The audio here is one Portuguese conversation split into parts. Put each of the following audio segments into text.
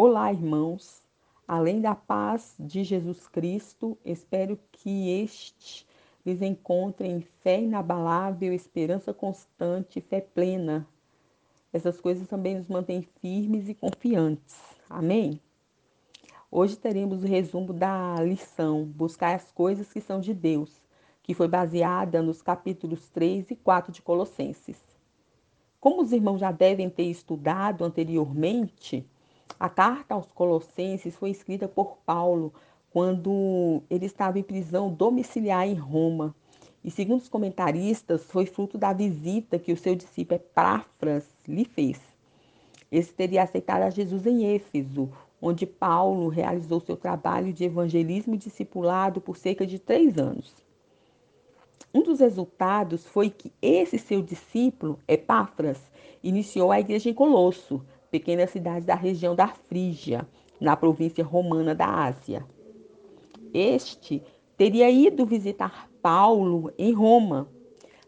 Olá, irmãos. Além da paz de Jesus Cristo, espero que este lhes encontrem fé inabalável, esperança constante, fé plena. Essas coisas também nos mantêm firmes e confiantes. Amém? Hoje teremos o resumo da lição Buscar as coisas que são de Deus, que foi baseada nos capítulos 3 e 4 de Colossenses. Como os irmãos já devem ter estudado anteriormente, a carta aos Colossenses foi escrita por Paulo quando ele estava em prisão domiciliar em Roma. E segundo os comentaristas, foi fruto da visita que o seu discípulo Epáfras lhe fez. Esse teria aceitado a Jesus em Éfeso, onde Paulo realizou seu trabalho de evangelismo e discipulado por cerca de três anos. Um dos resultados foi que esse seu discípulo, Epáfras, iniciou a igreja em Colosso, pequena cidade da região da Frígia, na província romana da Ásia. Este teria ido visitar Paulo em Roma,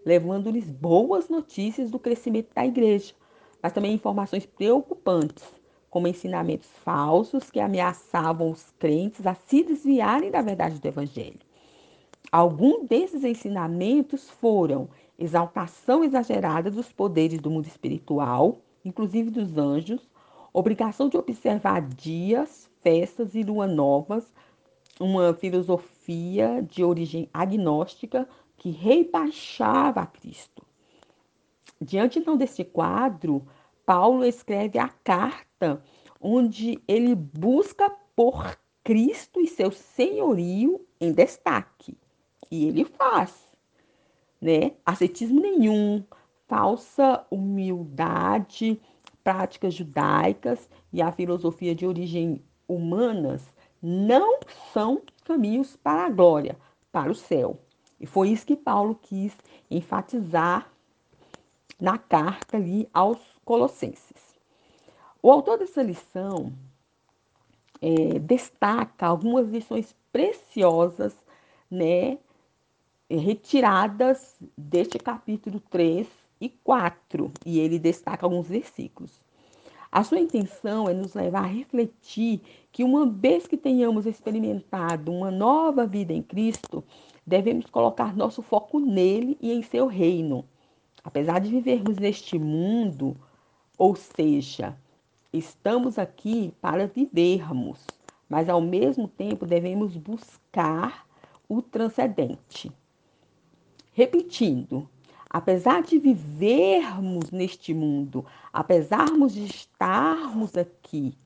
levando-lhes boas notícias do crescimento da igreja, mas também informações preocupantes, como ensinamentos falsos que ameaçavam os crentes a se desviarem da verdade do evangelho. Alguns desses ensinamentos foram exaltação exagerada dos poderes do mundo espiritual, inclusive dos anjos, obrigação de observar dias, festas e lua novas, uma filosofia de origem agnóstica que rebaixava a Cristo. Diante então desse quadro, Paulo escreve a carta onde ele busca por Cristo e seu senhorio em destaque. E ele faz, né? Ascetismo nenhum, falsa humildade, práticas judaicas e a filosofia de origem humanas não são caminhos para a glória, para o céu. E foi isso que Paulo quis enfatizar na carta ali aos Colossenses. O autor dessa lição é, destaca algumas lições preciosas, né, retiradas deste capítulo 3 e 4, e ele destaca alguns versículos. A sua intenção é nos levar a refletir que, uma vez que tenhamos experimentado uma nova vida em Cristo, devemos colocar nosso foco nele e em seu reino. Apesar de vivermos neste mundo, ou seja, estamos aqui para vivermos, mas ao mesmo tempo devemos buscar o transcendente. Repetindo, apesar de vivermos neste mundo, apesar de estarmos aqui,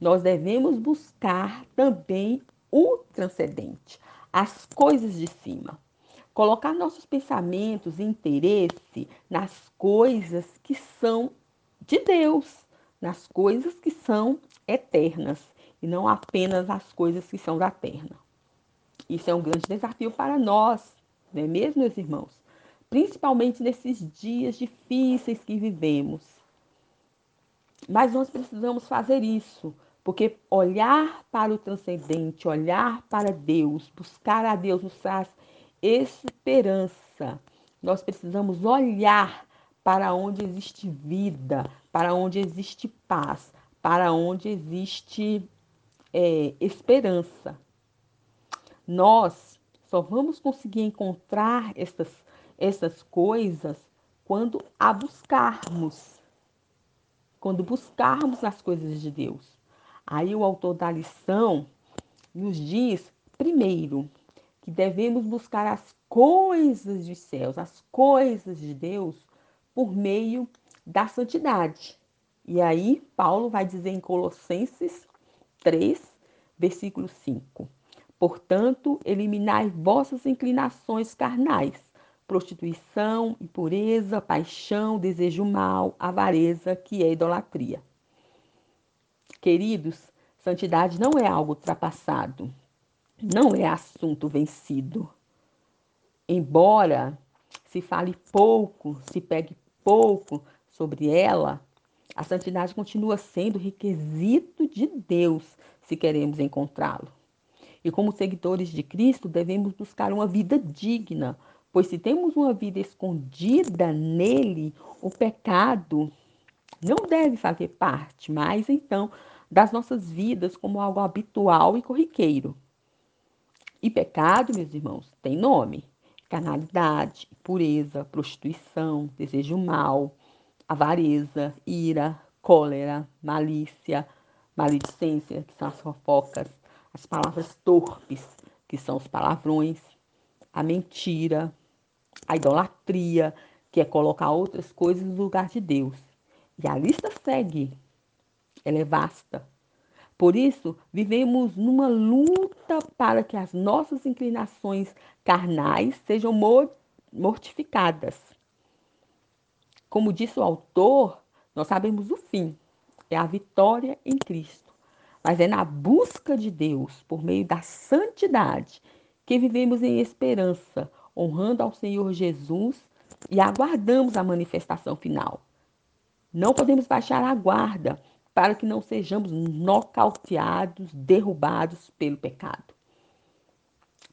nós devemos buscar também o transcendente, as coisas de cima. Colocar nossos pensamentos e interesse nas coisas que são de Deus, nas coisas que são eternas e não apenas as coisas que são da terra. Isso é um grande desafio para nós, não é mesmo, meus irmãos? Principalmente nesses dias difíceis que vivemos. Mas nós precisamos fazer isso, porque olhar para o transcendente, olhar para Deus, buscar a Deus nos traz esperança. Nós precisamos olhar para onde existe vida, para onde existe paz, para onde existe é, esperança. Nós só vamos conseguir encontrar essas essas coisas quando a buscarmos. Quando buscarmos as coisas de Deus. Aí o autor da lição nos diz, primeiro, que devemos buscar as coisas dos céus, as coisas de Deus, por meio da santidade. E aí, Paulo vai dizer em Colossenses 3, versículo 5: Portanto, eliminai vossas inclinações carnais prostituição, impureza, paixão, desejo mal, avareza, que é idolatria. Queridos, santidade não é algo ultrapassado, não é assunto vencido. Embora se fale pouco, se pegue pouco sobre ela, a santidade continua sendo requisito de Deus se queremos encontrá-lo. E como seguidores de Cristo, devemos buscar uma vida digna, Pois se temos uma vida escondida nele, o pecado não deve fazer parte mais então das nossas vidas como algo habitual e corriqueiro. E pecado, meus irmãos, tem nome: carnalidade, pureza, prostituição, desejo mal, avareza, ira, cólera, malícia, maledicência, que são as fofocas, as palavras torpes, que são os palavrões, a mentira, a idolatria, que é colocar outras coisas no lugar de Deus. E a lista segue, ela é vasta. Por isso, vivemos numa luta para que as nossas inclinações carnais sejam mortificadas. Como disse o autor, nós sabemos o fim, é a vitória em Cristo. Mas é na busca de Deus, por meio da santidade, que vivemos em esperança, honrando ao Senhor Jesus e aguardamos a manifestação final. Não podemos baixar a guarda para que não sejamos nocauteados, derrubados pelo pecado.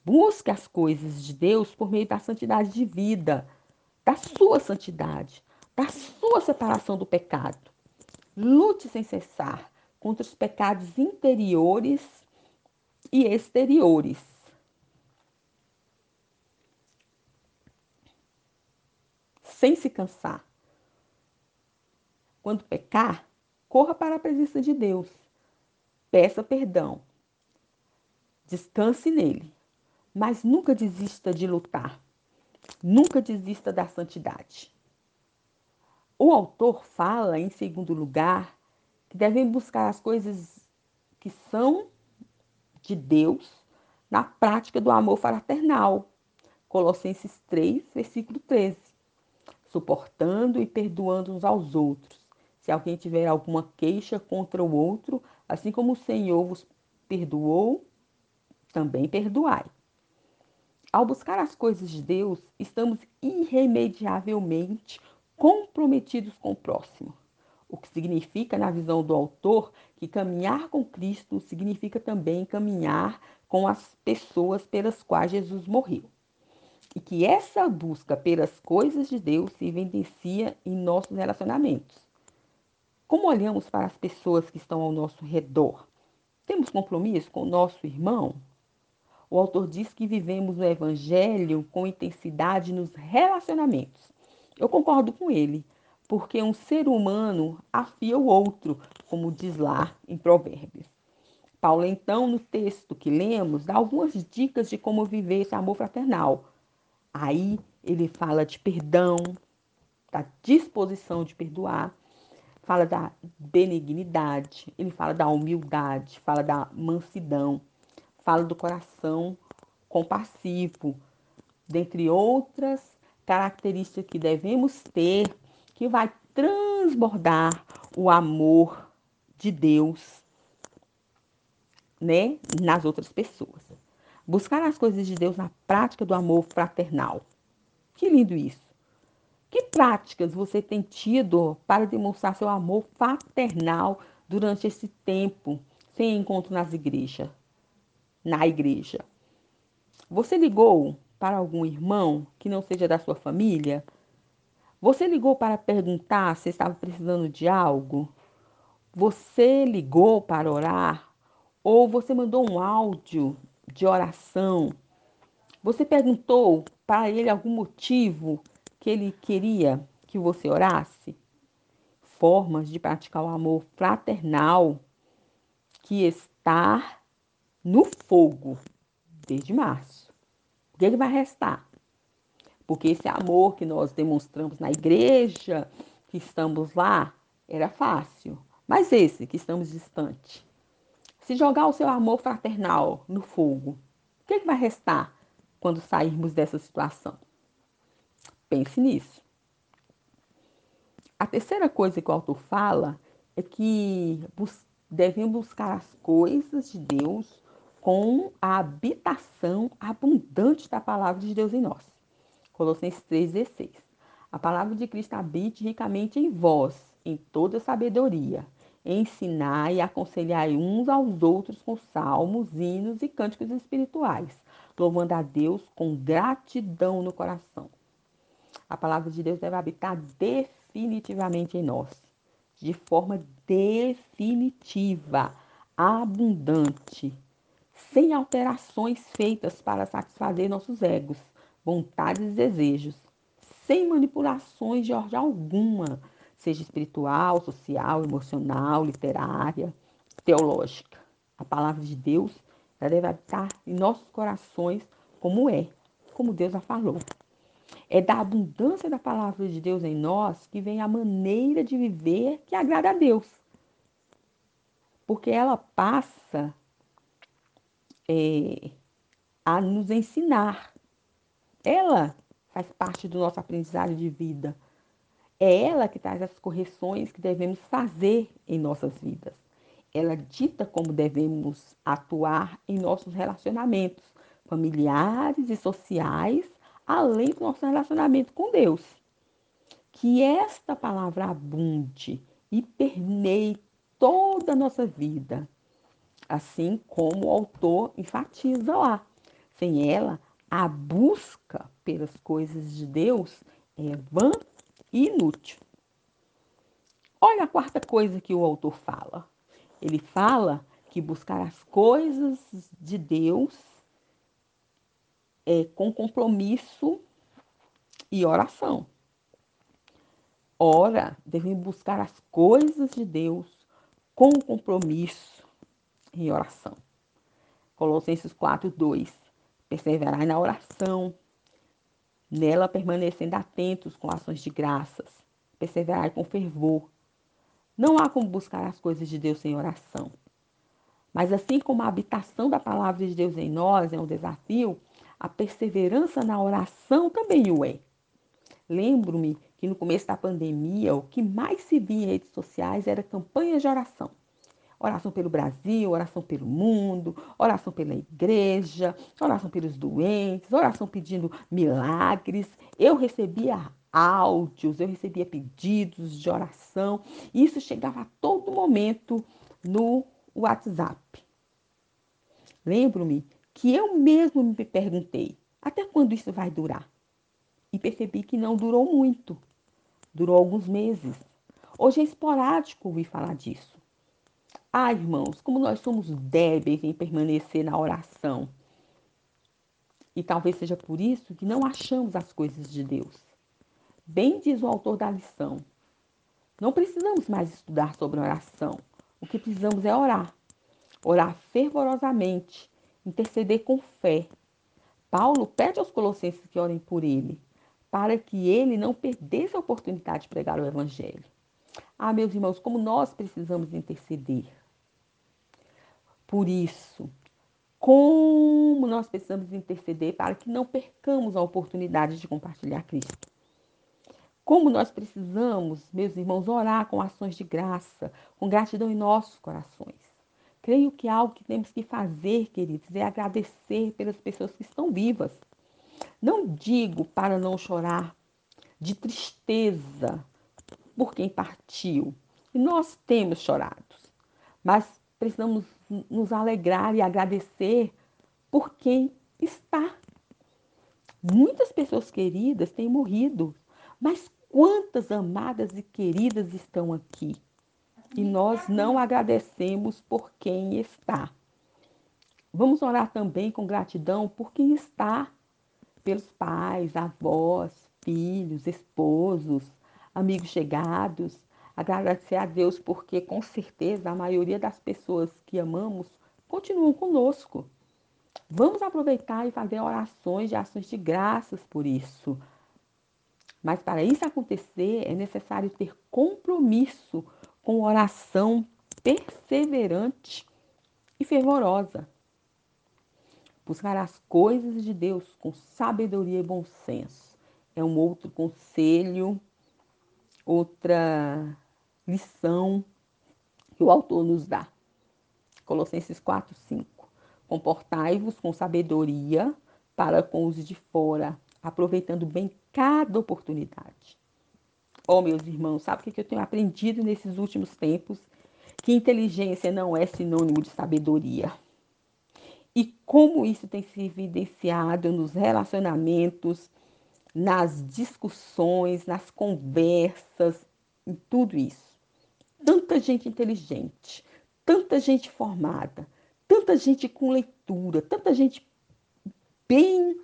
Busque as coisas de Deus por meio da santidade de vida, da sua santidade, da sua separação do pecado. Lute sem cessar contra os pecados interiores e exteriores. Sem se cansar. Quando pecar, corra para a presença de Deus. Peça perdão. Descanse nele. Mas nunca desista de lutar. Nunca desista da santidade. O autor fala, em segundo lugar, que devem buscar as coisas que são de Deus na prática do amor fraternal. Colossenses 3, versículo 13. Suportando e perdoando uns aos outros. Se alguém tiver alguma queixa contra o outro, assim como o Senhor vos perdoou, também perdoai. Ao buscar as coisas de Deus, estamos irremediavelmente comprometidos com o próximo. O que significa, na visão do autor, que caminhar com Cristo significa também caminhar com as pessoas pelas quais Jesus morreu. E que essa busca pelas coisas de Deus se evidencia em nossos relacionamentos. Como olhamos para as pessoas que estão ao nosso redor? Temos compromisso com o nosso irmão? O autor diz que vivemos o evangelho com intensidade nos relacionamentos eu concordo com ele, porque um ser humano afia o outro, como diz lá em Provérbios. Paulo, então, no texto que lemos, dá algumas dicas de como viver esse amor fraternal. Aí ele fala de perdão, da disposição de perdoar, fala da benignidade, ele fala da humildade, fala da mansidão, fala do coração compassivo, dentre outras característica que devemos ter que vai transbordar o amor de Deus, né, nas outras pessoas. Buscar as coisas de Deus na prática do amor fraternal. Que lindo isso. Que práticas você tem tido para demonstrar seu amor fraternal durante esse tempo sem encontro nas igrejas? Na igreja. Você ligou para algum irmão que não seja da sua família? Você ligou para perguntar se estava precisando de algo? Você ligou para orar? Ou você mandou um áudio de oração? Você perguntou para ele algum motivo que ele queria que você orasse? Formas de praticar o amor fraternal que está no fogo desde março que, que vai restar? Porque esse amor que nós demonstramos na igreja, que estamos lá, era fácil. Mas esse que estamos distante, se jogar o seu amor fraternal no fogo, o que, que vai restar quando sairmos dessa situação? Pense nisso. A terceira coisa que o autor fala é que devemos buscar as coisas de Deus com a habitação abundante da palavra de Deus em nós. Colossenses 3,16. A palavra de Cristo habite ricamente em vós, em toda sabedoria. Ensinai e aconselhai uns aos outros com salmos, hinos e cânticos espirituais, louvando a Deus com gratidão no coração. A palavra de Deus deve habitar definitivamente em nós. de forma definitiva, abundante, sem alterações feitas para satisfazer nossos egos, vontades e desejos, sem manipulações de ordem alguma, seja espiritual, social, emocional, literária, teológica. A palavra de Deus ela deve habitar em nossos corações como é, como Deus a falou. É da abundância da palavra de Deus em nós que vem a maneira de viver que agrada a Deus. Porque ela passa é, a nos ensinar. Ela faz parte do nosso aprendizado de vida. É ela que traz as correções que devemos fazer em nossas vidas. Ela dita como devemos atuar em nossos relacionamentos familiares e sociais, além do nosso relacionamento com Deus. Que esta palavra abunde e permeie toda a nossa vida, assim como o autor enfatiza lá. Sem ela, a busca pelas coisas de Deus é vã e inútil. Olha a quarta coisa que o autor fala. Ele fala que buscar as coisas de Deus é com compromisso e oração. Ora, devemos buscar as coisas de Deus com compromisso e oração. Colossenses 4, 2. Perseverai na oração, nela permanecendo atentos com ações de graças. Perseverai com fervor. Não há como buscar as coisas de Deus sem oração. Mas assim como a habitação da palavra de Deus em nós é um desafio, a perseverança na oração também o é. Lembro-me que no começo da pandemia, o que mais se via em redes sociais era campanhas de oração. Oração pelo Brasil, oração pelo mundo, oração pela igreja, oração pelos doentes, oração pedindo milagres. Eu recebia áudios, eu recebia pedidos de oração. E isso chegava a todo momento no WhatsApp. Lembro-me que eu mesmo me perguntei: até quando isso vai durar? E percebi que não durou muito. Durou alguns meses. Hoje é esporádico ouvir falar disso. Ah, irmãos, como nós somos débeis em permanecer na oração. E talvez seja por isso que não achamos as coisas de Deus. Bem diz o autor da lição. Não precisamos mais estudar sobre oração. O que precisamos é orar. Orar fervorosamente, interceder com fé. Paulo pede aos colossenses que orem por ele, para que ele não perdesse a oportunidade de pregar o evangelho. Ah, meus irmãos, como nós precisamos interceder. Por isso, como nós precisamos interceder para que não percamos a oportunidade de compartilhar Cristo. Como nós precisamos, meus irmãos, orar com ações de graça, com gratidão em nossos corações. Creio que algo que temos que fazer, queridos, é agradecer pelas pessoas que estão vivas. Não digo para não chorar de tristeza por quem partiu. E nós temos chorado, mas precisamos nos alegrar e agradecer por quem está. Muitas pessoas queridas têm morrido, mas quantas amadas e queridas estão aqui? E nós não agradecemos por quem está. Vamos orar também com gratidão por quem está, pelos pais, avós, filhos, esposos, amigos chegados, agradecer a Deus porque com certeza a maioria das pessoas que amamos continuam conosco. Vamos aproveitar e fazer orações e ações de graças por isso. Mas para isso acontecer é necessário ter compromisso com oração perseverante e fervorosa. Buscar as coisas de Deus com sabedoria e bom senso é um outro conselho, outra lição que o autor nos dá. Colossenses 4, 5. Comportai-vos com sabedoria para com os de fora, aproveitando bem cada oportunidade. Oh, meus irmãos, sabe o que eu tenho aprendido nesses últimos tempos? Que inteligência não é sinônimo de sabedoria. E como isso tem se evidenciado nos relacionamentos, nas discussões, nas conversas, em tudo isso tanta gente inteligente, tanta gente formada, tanta gente com leitura, tanta gente bem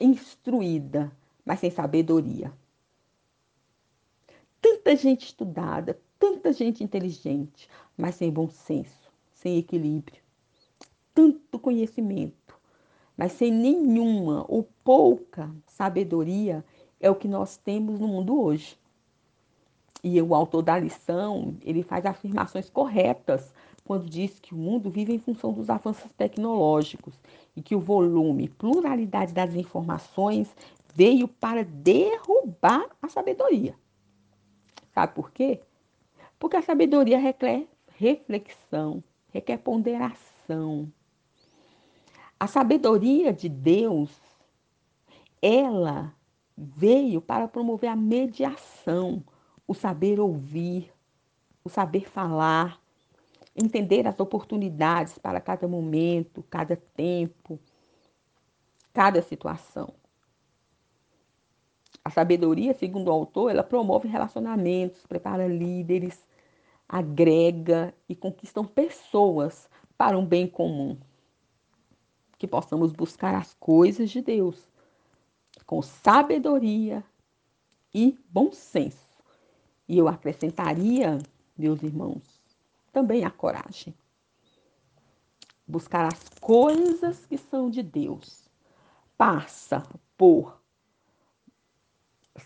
instruída, mas sem sabedoria. Tanta gente estudada, tanta gente inteligente, mas sem bom senso, sem equilíbrio. Tanto conhecimento, mas sem nenhuma ou pouca sabedoria é o que nós temos no mundo hoje. E o autor da lição, ele faz afirmações corretas quando diz que o mundo vive em função dos avanços tecnológicos e que o volume, pluralidade das informações veio para derrubar a sabedoria. Sabe por quê? Porque a sabedoria requer reflexão, requer ponderação. A sabedoria de Deus, ela veio para promover a mediação, o saber ouvir, o saber falar, entender as oportunidades para cada momento, cada tempo, cada situação. A sabedoria, segundo o autor, ela promove relacionamentos, prepara líderes, agrega e conquistam pessoas para um bem comum. Que possamos buscar as coisas de Deus com sabedoria e bom senso. E eu acrescentaria, meus irmãos, também a coragem. Buscar as coisas que são de Deus passa por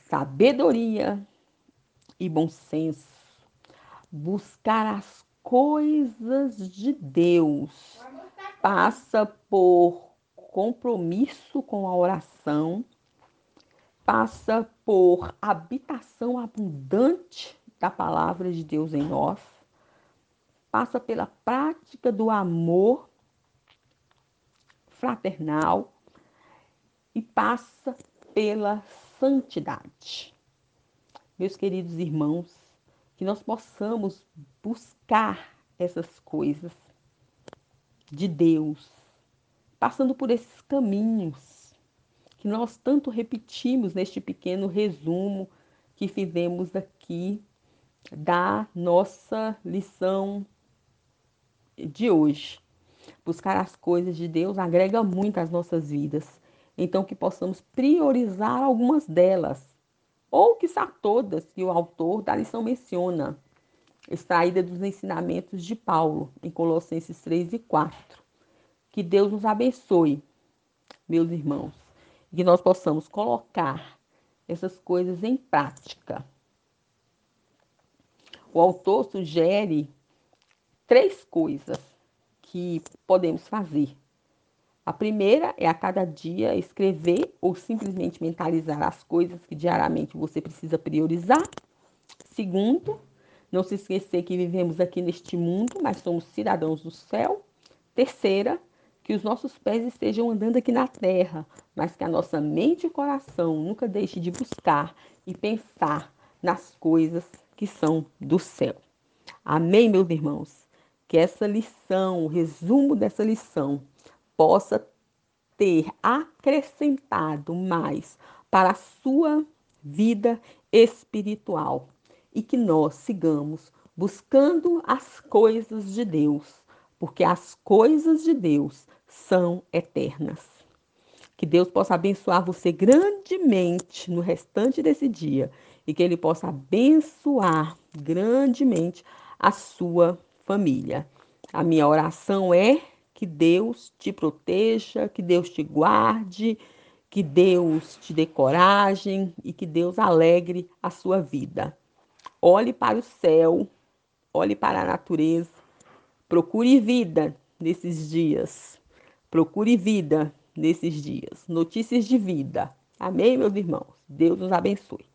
sabedoria e bom senso. Buscar as coisas de Deus passa por compromisso com a oração, passa por habitação abundante da palavra de Deus em nós, passa pela prática do amor fraternal e passa pela santidade. Meus queridos irmãos, que nós possamos buscar essas coisas de Deus, passando por esses caminhos que nós tanto repetimos neste pequeno resumo que fizemos aqui da nossa lição de hoje. Buscar as coisas de Deus agrega muito às nossas vidas. Então, que possamos priorizar algumas delas, ou que são todas que o autor da lição menciona, extraída dos ensinamentos de Paulo, em Colossenses 3 e 4. Que Deus nos abençoe, meus irmãos, que nós possamos colocar essas coisas em prática. O autor sugere três coisas que podemos fazer a primeira é a cada dia escrever ou simplesmente mentalizar as coisas que diariamente você precisa priorizar. Segundo, não se esquecer que vivemos aqui neste mundo, mas somos cidadãos do céu. Terceira, que os nossos pés estejam andando aqui na terra, mas que a nossa mente e coração nunca deixe de buscar e pensar nas coisas que são do céu. Amém, meus irmãos? Que essa lição, o resumo dessa lição, possa ter acrescentado mais para a sua vida espiritual e que nós sigamos buscando as coisas de Deus, porque as coisas de Deus são eternas. Que Deus possa abençoar você grandemente no restante desse dia e que Ele possa abençoar grandemente a sua família. A minha oração é que Deus te proteja, que Deus te guarde, que Deus te dê coragem e que Deus alegre a sua vida. Olhe para o céu, olhe para a natureza, procure vida nesses dias. Procure vida nesses dias. Notícias de vida. Amém, meus irmãos? Deus nos abençoe.